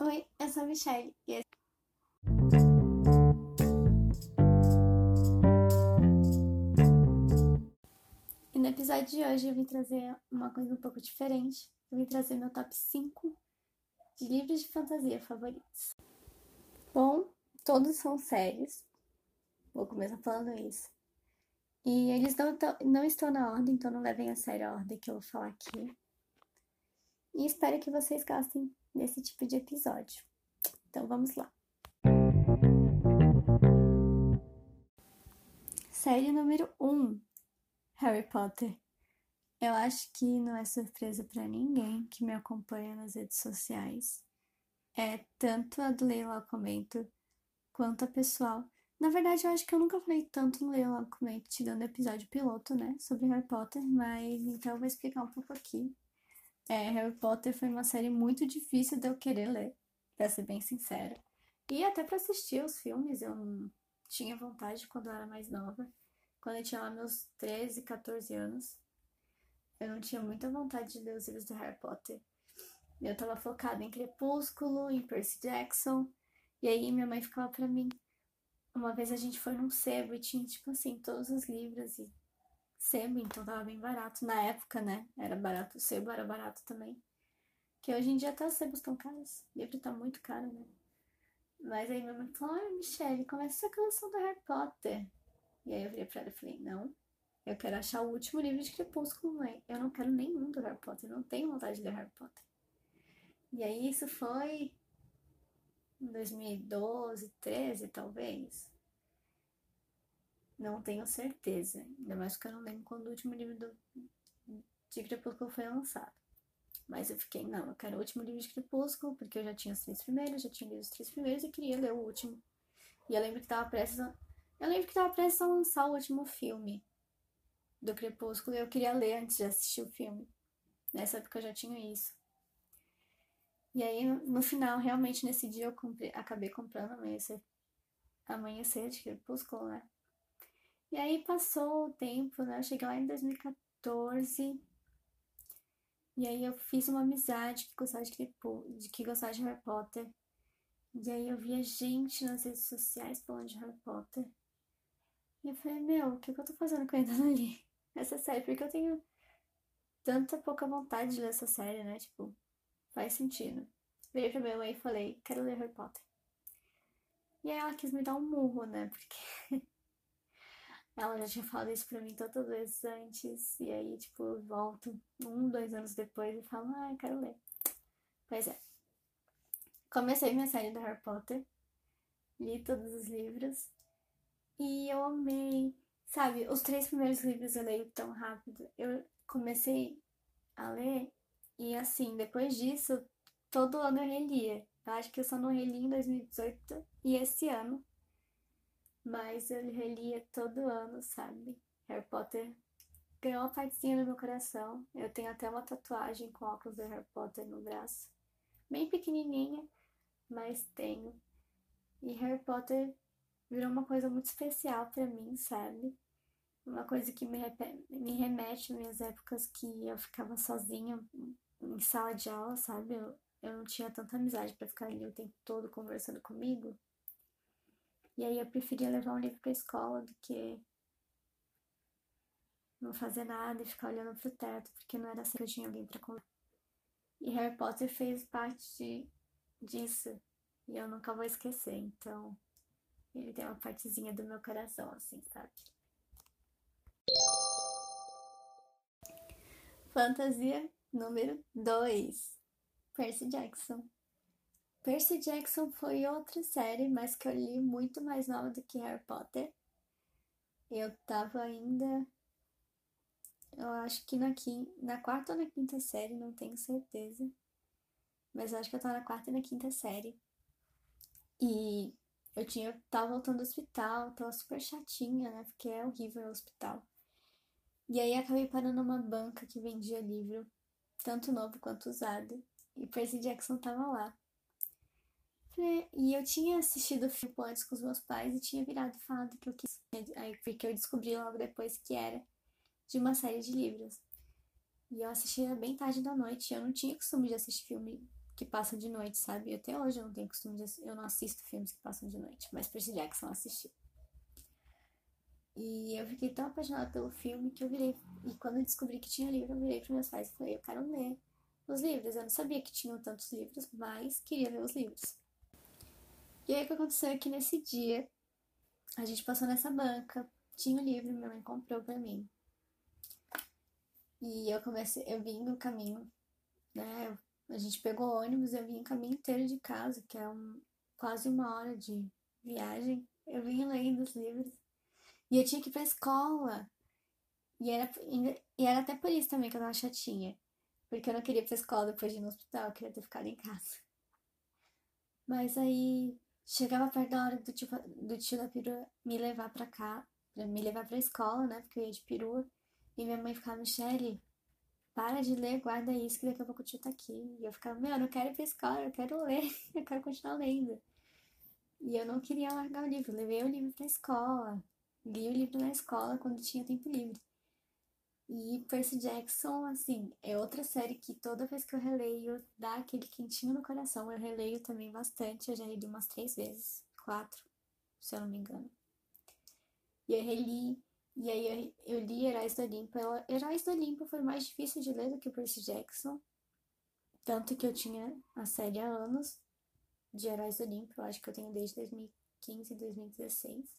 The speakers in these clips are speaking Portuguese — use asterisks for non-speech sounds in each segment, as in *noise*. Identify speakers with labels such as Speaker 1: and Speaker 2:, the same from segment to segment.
Speaker 1: Oi, eu sou a Michelle e esse... E no episódio de hoje eu vim trazer uma coisa um pouco diferente. Eu vim trazer meu top 5 de livros de fantasia favoritos. Bom, todos são sérios. Vou começar falando isso. E eles não, não estão na ordem, então não levem a sério a ordem que eu vou falar aqui. E espero que vocês gostem desse tipo de episódio. Então vamos lá. Série número 1: um, Harry Potter. Eu acho que não é surpresa para ninguém que me acompanha nas redes sociais. É tanto a do Leila Comento quanto a pessoal. Na verdade, eu acho que eu nunca falei tanto no Leila Comento, tirando o episódio piloto, né, sobre Harry Potter, mas então eu vou explicar um pouco aqui. É, Harry Potter foi uma série muito difícil de eu querer ler, pra ser bem sincera. E até para assistir os filmes eu não tinha vontade quando eu era mais nova. Quando eu tinha lá meus 13, 14 anos, eu não tinha muita vontade de ler os livros do Harry Potter. Eu tava focada em Crepúsculo, em Percy Jackson. E aí minha mãe ficava pra mim. Uma vez a gente foi num sebo e tinha, tipo assim, todos os livros e sebo, então tava bem barato. Na época, né? Era barato. O sebo era barato também. Que hoje em dia até os sebos estão caros. Livro tá muito caro, né? Mas aí minha mãe falou, ai, Michelle, começa a coleção do Harry Potter. E aí eu virei pra ela e falei, não, eu quero achar o último livro de Crepúsculo, mãe. Eu não quero nenhum do Harry Potter, não tenho vontade de ler Harry Potter. E aí isso foi em 2012, 13, talvez. Não tenho certeza. Ainda mais porque eu não lembro quando o último livro do, de Crepúsculo foi lançado. Mas eu fiquei, não, eu quero o último livro de Crepúsculo, porque eu já tinha os três primeiros, já tinha lido os três primeiros e queria ler o último. E eu lembro que tava prestes a, Eu lembro que tava prestes a lançar o último filme do Crepúsculo e eu queria ler antes de assistir o filme. Nessa época eu já tinha isso. E aí, no final, realmente, nesse dia eu comprei, acabei comprando Amanhecer, Amanhecer de Crepúsculo, né? E aí passou o tempo, né? Eu cheguei lá em 2014. E aí eu fiz uma amizade que gostava de, de, que gostava de Harry Potter. E aí eu via gente nas redes sociais falando de Harry Potter. E eu falei, meu, o que, que eu tô fazendo com ele ali? *laughs* Essa série, porque eu tenho tanta pouca vontade de ler essa série, né? Tipo, faz sentido. Virei pra minha mãe e falei, quero ler Harry Potter. E aí ela quis me dar um murro, né? *laughs* Porque ela já tinha falado isso pra mim tantas vezes antes. E aí, tipo, eu volto um, dois anos depois e falo, ah, eu quero ler. Pois é. Comecei minha série do Harry Potter. Li todos os livros. E eu amei. Sabe, os três primeiros livros eu leio tão rápido. Eu comecei a ler e assim, depois disso, todo ano eu relia. Eu acho que eu só não reli em 2018 e esse ano mas eu relia todo ano, sabe? Harry Potter ganhou uma partezinha no meu coração. Eu tenho até uma tatuagem com óculos do Harry Potter no braço. Bem pequenininha, mas tenho. E Harry Potter virou uma coisa muito especial para mim, sabe? Uma coisa que me, me remete às minhas épocas que eu ficava sozinha em sala de aula, sabe? Eu, eu não tinha tanta amizade para ficar ali o tempo todo conversando comigo. E aí eu preferia levar um livro pra escola do que não fazer nada e ficar olhando pro teto, porque não era assim que eu tinha alguém pra conversar. E Harry Potter fez parte de, disso. E eu nunca vou esquecer. Então, ele tem uma partezinha do meu coração, assim, sabe? Fantasia número 2. Percy Jackson. Percy Jackson foi outra série, mas que eu li muito mais nova do que Harry Potter. Eu tava ainda. Eu acho que na, quinta, na quarta ou na quinta série, não tenho certeza. Mas eu acho que eu tava na quarta e na quinta série. E eu tinha, tava voltando do hospital, tava super chatinha, né? Porque é horrível o hospital. E aí acabei parando numa banca que vendia livro, tanto novo quanto usado. E Percy Jackson tava lá. E eu tinha assistido o filme antes com os meus pais e tinha virado falado que eu quis. Aí porque eu descobri logo depois que era de uma série de livros. E eu assistia bem tarde da noite. Eu não tinha costume de assistir filme que passa de noite, sabe? Até hoje eu não tenho costume de eu não assisto filmes que passam de noite, mas Percy Jackson assisti. E eu fiquei tão apaixonada pelo filme que eu virei. E quando eu descobri que tinha livro, eu virei para meus pais e falei: eu quero ler os livros. Eu não sabia que tinham tantos livros, mas queria ler os livros. E aí o que aconteceu é que nesse dia a gente passou nessa banca, tinha o um livro, minha mãe comprou para mim. E eu comecei, eu vim no caminho, né? A gente pegou ônibus, eu vim o caminho inteiro de casa, que é um, quase uma hora de viagem. Eu vim lendo os livros. E eu tinha que ir pra escola. E era, e era até por isso também que eu tava chatinha. Porque eu não queria ir pra escola depois de ir no hospital, eu queria ter ficado em casa. Mas aí chegava perto da hora do tio, do tio da perua me levar pra cá, pra me levar pra escola, né? Porque eu ia de perua. E minha mãe ficava, Michelle, para de ler, guarda isso, que daqui a pouco o tio tá aqui. E eu ficava, meu, eu não quero ir pra escola, eu quero ler, *laughs* eu quero continuar lendo. E eu não queria largar o livro, levei o livro pra escola, li o livro na escola quando tinha tempo livre. E Percy Jackson, assim, é outra série que toda vez que eu releio dá aquele quentinho no coração. Eu releio também bastante, eu já reli umas três vezes, quatro, se eu não me engano. E eu reli, e aí eu, eu li Heróis do Olimpo. Heróis do Olimpo foi mais difícil de ler do que Percy Jackson. Tanto que eu tinha a série há anos de Heróis do Olimpo, eu acho que eu tenho desde 2015, 2016.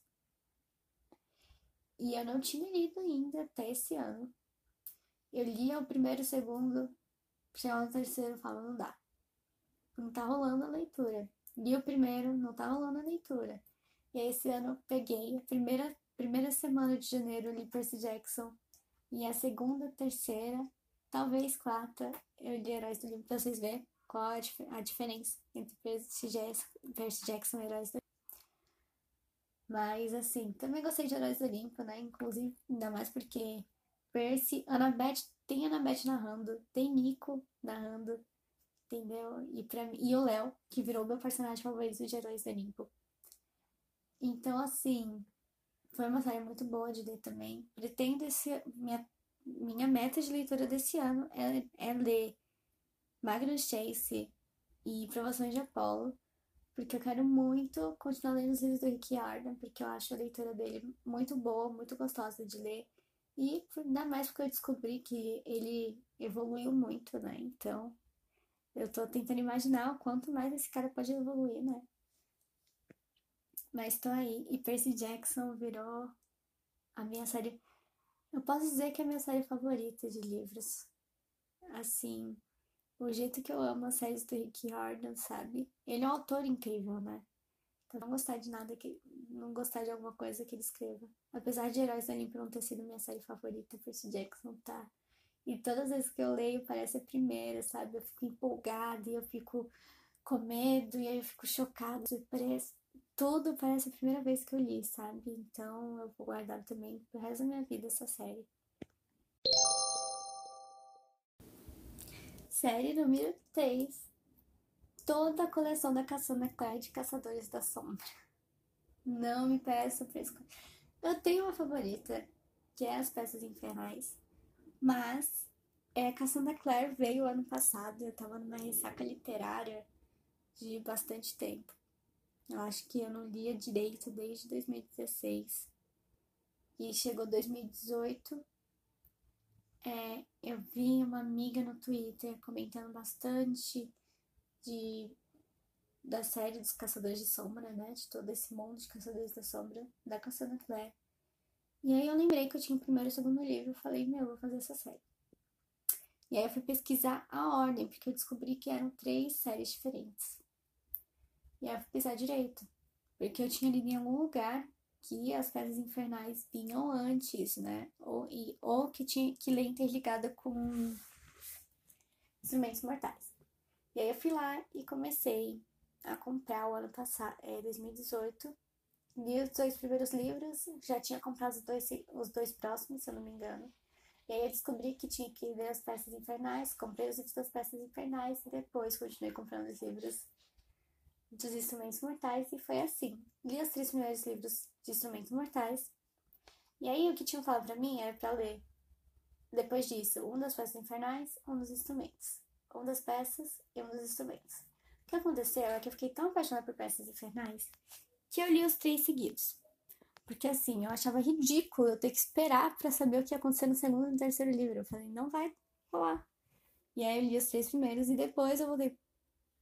Speaker 1: E eu não tinha lido ainda até esse ano. Eu li o primeiro, o segundo, chegar no terceiro, falo, não dá. Não tá rolando a leitura. Li o primeiro, não tá rolando a leitura. E aí esse ano eu peguei a primeira, primeira semana de janeiro, li Percy Jackson. E a segunda, terceira, talvez quarta, eu li Heróis do Livro pra vocês verem qual a, dif a diferença entre Percy Jackson, e Heróis do Mas assim, também gostei de Heróis do Olimpo, né? Inclusive, ainda mais porque Percy, Annabeth, tem Annabeth narrando, tem Nico narrando, entendeu? E, pra, e o Léo, que virou meu personagem favorito de Heróis do Olimpo. Então, assim, foi uma série muito boa de ler também. Pretendo esse. Minha, minha meta de leitura desse ano é, é ler Magnus Chase e Provações de Apollo, porque eu quero muito continuar lendo os livros do Rick Arden, porque eu acho a leitura dele muito boa, muito gostosa de ler. E ainda mais porque eu descobri que ele evoluiu muito, né? Então, eu tô tentando imaginar o quanto mais esse cara pode evoluir, né? Mas tô aí. E Percy Jackson virou a minha série. Eu posso dizer que é a minha série favorita de livros. Assim, o jeito que eu amo as séries do Rick Riordan, sabe? Ele é um autor incrível, né? Não gostar de nada que. Não gostar de alguma coisa que ele escreva. Apesar de Heróis do Olimpo não ter sido minha série favorita, Percy Jackson tá. E todas as vezes que eu leio parece a primeira, sabe? Eu fico empolgada e eu fico com medo e aí eu fico chocada, surpresa. Tudo parece a primeira vez que eu li, sabe? Então eu vou guardar também pro resto da minha vida essa série. Série número 3 toda a coleção da Cassandra Clare de Caçadores da Sombra. Não me peça pra escolher. Eu tenho uma favorita, que é As Peças Infernais, mas é, Cassandra Clare veio ano passado, eu tava numa ressaca literária de bastante tempo. Eu acho que eu não lia direito desde 2016. E chegou 2018, é, eu vi uma amiga no Twitter comentando bastante de da série dos Caçadores de Sombra, né? De todo esse mundo de Caçadores da Sombra, da Cassandra Clare. E aí eu lembrei que eu tinha o primeiro e o segundo livro, e falei, meu, eu vou fazer essa série. E aí eu fui pesquisar a ordem, porque eu descobri que eram três séries diferentes. E aí eu fui pesquisar direito, porque eu tinha lido em algum lugar que as Pedras Infernais vinham antes, né? Ou, e, ou que tinha que ler interligada com Instrumentos Mortais. E aí eu fui lá e comecei a comprar o ano passado, é, 2018. Li os dois primeiros livros, já tinha comprado os dois, os dois próximos, se eu não me engano. E aí eu descobri que tinha que ler as peças infernais, comprei os livros das peças infernais e depois continuei comprando os livros dos instrumentos mortais e foi assim. Li os três primeiros livros de instrumentos mortais. E aí o que tinham falado pra mim era pra ler, depois disso, um das peças infernais, um dos instrumentos. Uma das peças e um dos instrumentos. O que aconteceu é que eu fiquei tão apaixonada por peças infernais que eu li os três seguidos. Porque assim, eu achava ridículo eu ter que esperar para saber o que ia acontecer no segundo e no terceiro livro. Eu falei, não vai rolar. E aí eu li os três primeiros e depois eu voltei,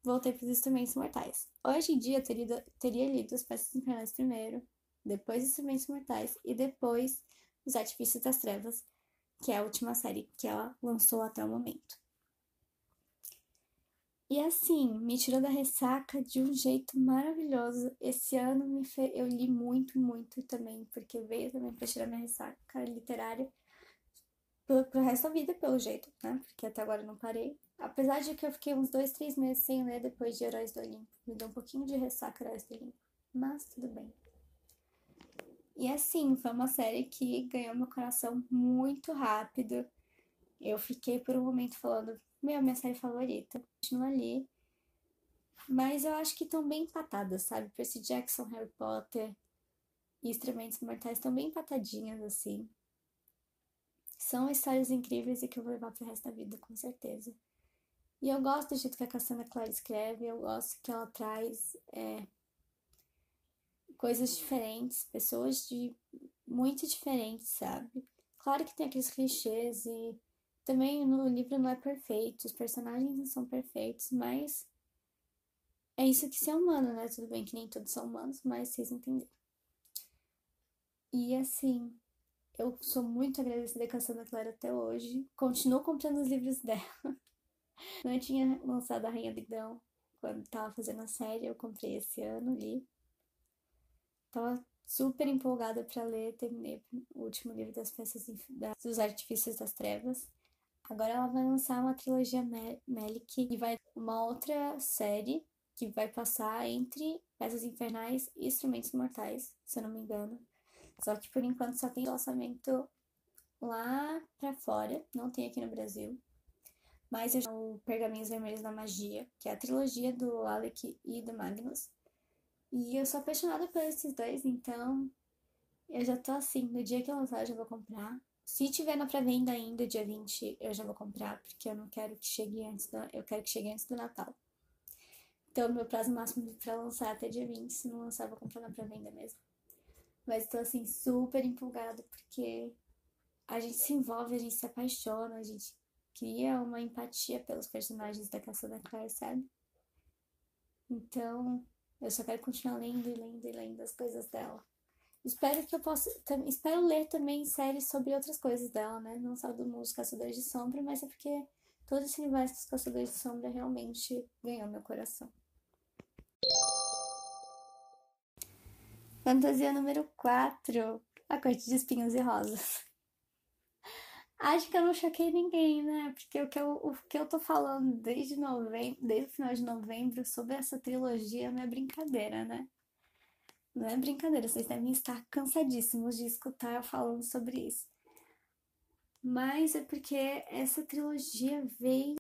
Speaker 1: voltei para os instrumentos mortais. Hoje em dia eu teria, teria lido as peças infernais primeiro, depois Instrumentos Mortais e depois Os Artifícios das Trevas, que é a última série que ela lançou até o momento. E assim, me tirou da ressaca de um jeito maravilhoso. Esse ano fe... eu li muito, muito também, porque veio também para tirar minha ressaca literária pro, pro resto da vida, pelo jeito, né? Porque até agora eu não parei. Apesar de que eu fiquei uns dois, três meses sem ler depois de Heróis do Olimpo. Me deu um pouquinho de ressaca Heróis do Olimpo. Mas tudo bem. E assim, foi uma série que ganhou meu coração muito rápido. Eu fiquei por um momento falando, meu, minha série favorita. Continua ali. Mas eu acho que estão bem empatadas, sabe? Percy Jackson, Harry Potter e Instrumentos Mortais estão bem empatadinhas, assim. São histórias incríveis e que eu vou levar pro resto da vida, com certeza. E eu gosto do jeito que a Cassandra Clare escreve, eu gosto que ela traz é, coisas diferentes, pessoas de muito diferentes, sabe? Claro que tem aqueles clichês e também no livro não é perfeito, os personagens não são perfeitos, mas é isso que ser humano, né? Tudo bem que nem todos são humanos, mas vocês entenderam. E assim, eu sou muito agradecida com a Sandra Clara até hoje. Continuo comprando os livros dela. *laughs* Não tinha lançado a Rainha do Grão quando tava fazendo a série, eu comprei esse ano, li. Tava super empolgada para ler, terminei o último livro das peças dos artifícios das trevas. Agora ela vai lançar uma trilogia Melik e vai uma outra série que vai passar entre peças infernais e instrumentos mortais, se eu não me engano. Só que por enquanto só tem lançamento lá pra fora, não tem aqui no Brasil. Mas eu já o Pergaminhos Vermelhos da Magia, que é a trilogia do Alec e do Magnus. E eu sou apaixonada por esses dois, então eu já tô assim, no dia que lançar eu já vou comprar. Se tiver na pré-venda ainda, dia 20, eu já vou comprar, porque eu não quero que chegue antes do, eu quero que chegue antes do Natal. Então, meu prazo máximo para lançar é até dia 20, se não lançar, vou comprar na pré-venda mesmo. Mas tô assim, super empolgada, porque a gente se envolve, a gente se apaixona, a gente cria uma empatia pelos personagens da Cassandra Clare, sabe? Então, eu só quero continuar lendo e lendo e lendo as coisas dela. Espero que eu possa. Espero ler também séries sobre outras coisas dela, né? Não só do mundo Caçadores de Sombra, mas é porque todo esse universo dos Caçadores de Sombra realmente ganhou meu coração. Fantasia número 4. A Corte de Espinhos e Rosas. Acho que eu não choquei ninguém, né? Porque o que eu, o que eu tô falando desde novembro, desde o final de novembro sobre essa trilogia não é brincadeira, né? Não é brincadeira, vocês devem estar cansadíssimos de escutar eu falando sobre isso. Mas é porque essa trilogia veio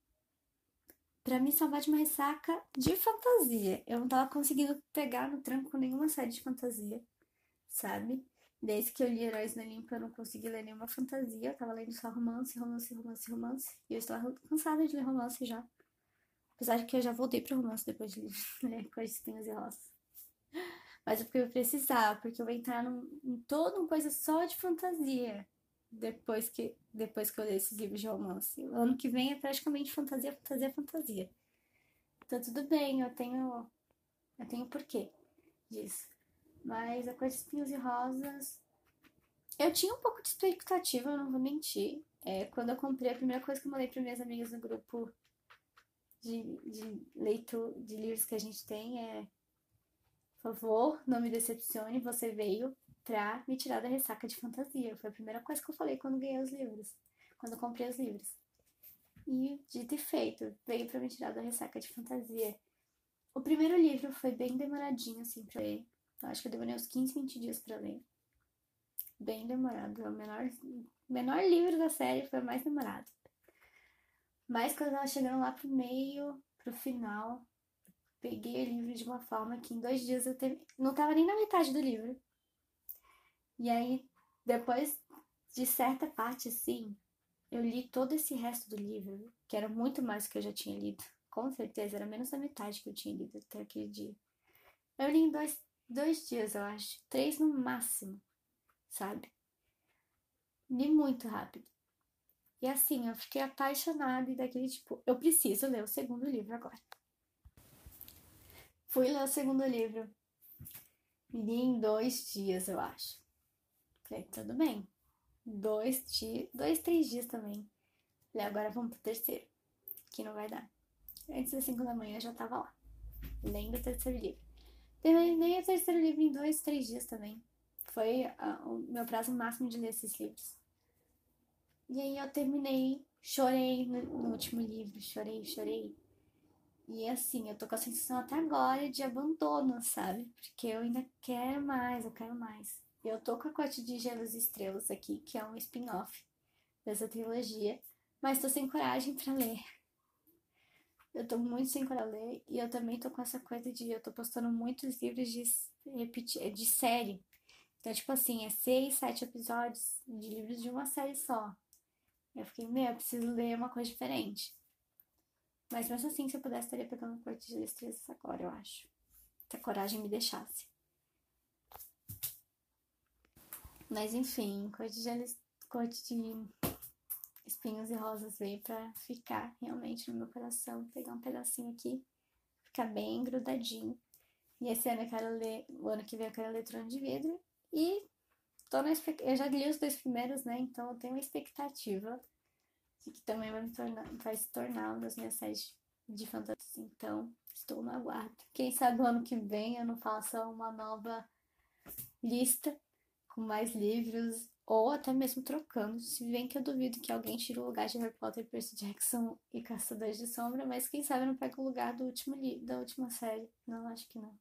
Speaker 1: para me salvar de uma ressaca de fantasia. Eu não tava conseguindo pegar no tranco nenhuma série de fantasia, sabe? Desde que eu li Heróis no Olimpo, eu não consegui ler nenhuma fantasia. Eu tava lendo só romance, romance, romance, romance. E eu estava cansada de ler romance já. Apesar de que eu já voltei pro romance depois de *laughs* ler Cores, Espinhos e Rosas. Mas é porque eu precisava, porque eu vou entrar num, em toda uma coisa só de fantasia. Depois que, depois que eu ler esses livros de romance. O ano que vem é praticamente fantasia, fantasia, fantasia. Então tudo bem, eu tenho. Eu tenho porquê disso. Mas a cor de espinhos e rosas. Eu tinha um pouco de expectativa, eu não vou mentir. É, quando eu comprei, a primeira coisa que eu mandei para minhas amigas no grupo de, de leitura de livros que a gente tem é. Favor, não me decepcione, você veio pra me tirar da ressaca de fantasia. Foi a primeira coisa que eu falei quando ganhei os livros. Quando eu comprei os livros. E dito e feito, veio pra me tirar da ressaca de fantasia. O primeiro livro foi bem demoradinho, assim, pra ler. Eu acho que eu demorei uns 15, 20 dias para ler. Bem demorado. É o menor, menor livro da série foi o mais demorado. Mas quando ela chegando lá pro meio, pro final, peguei o livro de uma forma que em dois dias eu não tava nem na metade do livro. E aí, depois de certa parte, assim, eu li todo esse resto do livro, que era muito mais do que eu já tinha lido. Com certeza, era menos da metade que eu tinha lido até aquele dia. Eu li em dois, dois dias, eu acho. Três no máximo, sabe? Li muito rápido. E assim, eu fiquei apaixonada e daquele tipo, eu preciso ler o segundo livro agora. Fui ler o segundo livro. Li em dois dias, eu acho. Falei, tudo bem. Dois dois, três dias também. Falei, agora vamos pro terceiro. Que não vai dar. Antes das cinco da manhã eu já tava lá. Lendo o terceiro livro. Terminei o terceiro livro em dois, três dias também. Foi uh, o meu prazo máximo de ler esses livros. E aí eu terminei, chorei no, no último livro, chorei, chorei. E assim, eu tô com a sensação até agora de abandono, sabe? Porque eu ainda quero mais, eu quero mais. Eu tô com a Corte de Gelos e Estrelas aqui, que é um spin-off dessa trilogia, mas tô sem coragem para ler. Eu tô muito sem coragem pra ler e eu também tô com essa coisa de eu tô postando muitos livros de, de série. Então, tipo assim, é seis, sete episódios de livros de uma série só. Eu fiquei, meu, eu preciso ler uma coisa diferente. Mas mesmo assim, se eu pudesse, estaria pegando um corte de estrelas agora, eu acho. Se a coragem me deixasse. Mas enfim, corte de, corte de espinhos e rosas veio pra ficar realmente no meu coração. Pegar um pedacinho aqui, ficar bem grudadinho. E esse ano eu quero ler, o ano que vem eu quero ler Trono de Vidro. E tô na eu já li os dois primeiros, né? Então eu tenho uma expectativa de que também vai, tornar, vai se tornar uma das minhas séries de fantasia. Então, estou no aguardo. Quem sabe o ano que vem eu não faça uma nova lista com mais livros ou até mesmo trocando. Se bem que eu duvido que alguém tire o lugar de Harry Potter, Percy Jackson e Caçadores de Sombra, mas quem sabe eu não pego o lugar do último da última série. Não, acho que não.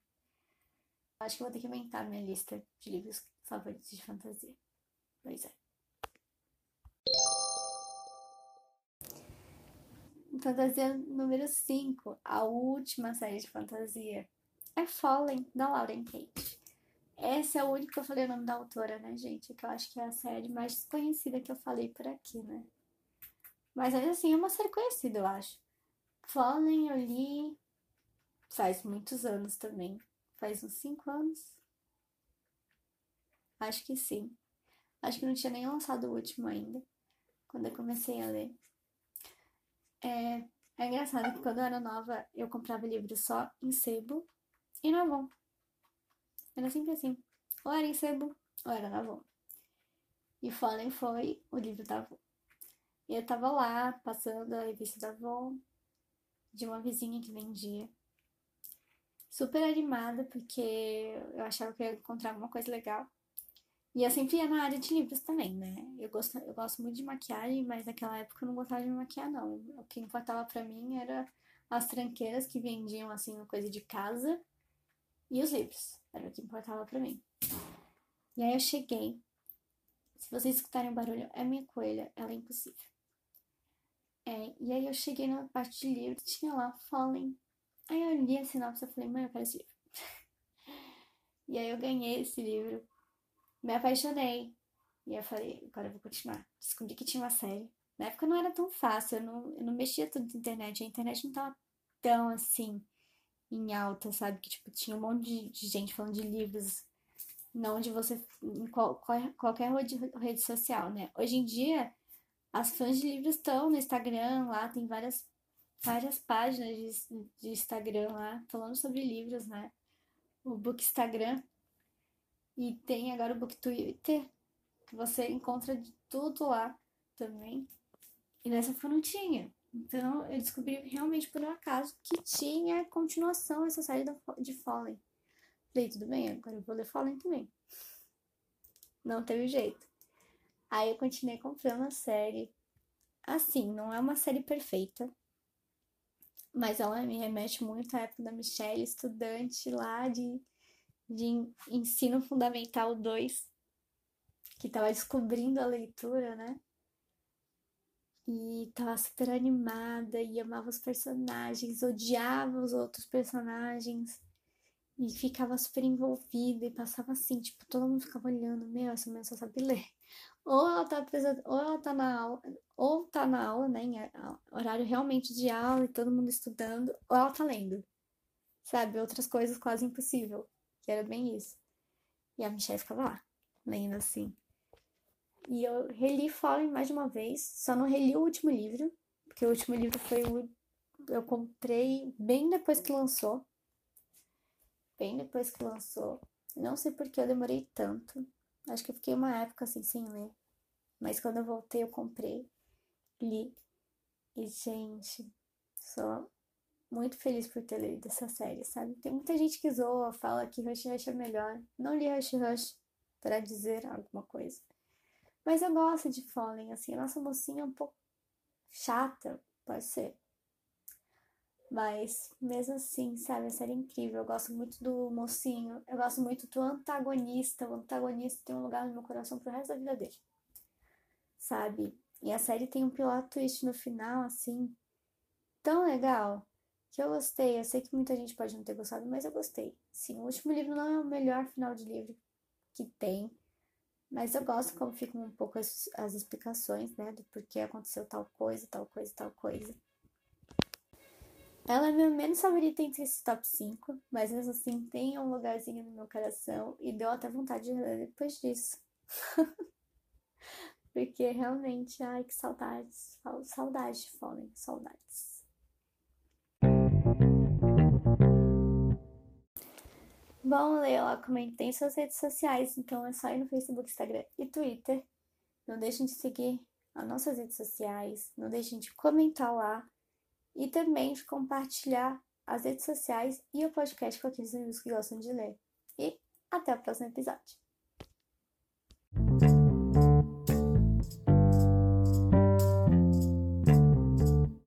Speaker 1: Acho que vou ter que aumentar minha lista de livros favoritos de fantasia. Pois é. Fantasia número 5, a última série de fantasia, é Fallen, da Lauren Kate. Essa é o único que eu falei o nome da autora, né, gente? Que eu acho que é a série mais desconhecida que eu falei por aqui, né? Mas ainda assim é uma série conhecida, eu acho. Fallen eu li faz muitos anos também. Faz uns 5 anos. Acho que sim. Acho que não tinha nem lançado o último ainda. Quando eu comecei a ler. É, é engraçado que quando eu era nova, eu comprava livros só em sebo e na Avon. Era sempre assim. Ou era em sebo, ou era na Avon. E Fallen foi o livro da Avon. E eu tava lá, passando a revista da Avon, de uma vizinha que vendia. Super animada, porque eu achava que ia encontrar alguma coisa legal. E eu sempre ia na área de livros também, né? Eu gosto, eu gosto muito de maquiagem, mas naquela época eu não gostava de me maquiar, não. O que importava para mim era as tranqueiras que vendiam, assim, uma coisa de casa e os livros. Era o que importava para mim. E aí eu cheguei. Se vocês escutarem o barulho, é minha coelha, ela é impossível. É, e aí eu cheguei na parte de livros, tinha lá Fallen. Aí eu li a sinopse e falei, mãe, eu quero esse livro. *laughs* e aí eu ganhei esse livro me apaixonei. E eu falei, agora eu vou continuar. Descobri que tinha uma série. Na época não era tão fácil, eu não, eu não mexia tudo na internet. A internet não tava tão assim em alta, sabe? Que tipo, tinha um monte de, gente falando de livros, não de você em qual, qual, qualquer rede social, né? Hoje em dia, as fãs de livros estão no Instagram, lá tem várias, várias páginas de, de Instagram lá falando sobre livros, né? O Book Instagram e tem agora o Book Twitter, que você encontra de tudo lá também. E nessa foi não tinha. Então eu descobri realmente por um acaso que tinha continuação essa série de Fallen. Falei, tudo bem, agora eu vou ler Fallen também. Não teve jeito. Aí eu continuei comprando a série. Assim, não é uma série perfeita, mas ela me remete muito à época da Michelle, estudante lá de de ensino fundamental 2, que estava descobrindo a leitura, né? E tava super animada e amava os personagens, odiava os outros personagens e ficava super envolvida e passava assim, tipo, todo mundo ficava olhando, meu, essa mulher só sabe ler. ou ela tá presa, ou ela tá na aula, ou tá na aula, né, em horário realmente de aula e todo mundo estudando, ou ela tá lendo. Sabe, outras coisas quase impossível, que era bem isso. E a Michelle ficava lá, lendo assim. E eu reli Fallen mais de uma vez, só não reli o último livro, porque o último livro foi o eu comprei bem depois que lançou. Bem depois que lançou. Não sei por que eu demorei tanto. Acho que eu fiquei uma época assim sem ler. Mas quando eu voltei, eu comprei, li. E, gente, sou muito feliz por ter lido essa série, sabe? Tem muita gente que zoa, fala que Rush Rush é melhor. Não li Rush Rush para dizer alguma coisa. Mas eu gosto de Fallen, assim. A nossa mocinha é um pouco chata, pode ser. Mas mesmo assim, sabe, a série é incrível. Eu gosto muito do mocinho, eu gosto muito do antagonista. O antagonista tem um lugar no meu coração pro resto da vida dele. Sabe? E a série tem um plot twist no final, assim, tão legal que eu gostei. Eu sei que muita gente pode não ter gostado, mas eu gostei. Sim, o último livro não é o melhor final de livro que tem, mas eu gosto como ficam um pouco as, as explicações, né, do porquê aconteceu tal coisa, tal coisa, tal coisa. Ela é minha menos favorita entre esse top 5, mas mesmo assim tem um lugarzinho no meu coração e deu até vontade de ler depois disso. *laughs* Porque realmente, ai que saudades, saudade de fome, saudades. Bom, Leila, comentei em suas redes sociais, então é só ir no Facebook, Instagram e Twitter. Não deixem de seguir as nossas redes sociais, não deixem de comentar lá e também de compartilhar as redes sociais e o podcast com aqueles amigos que gostam de ler. E até o próximo episódio.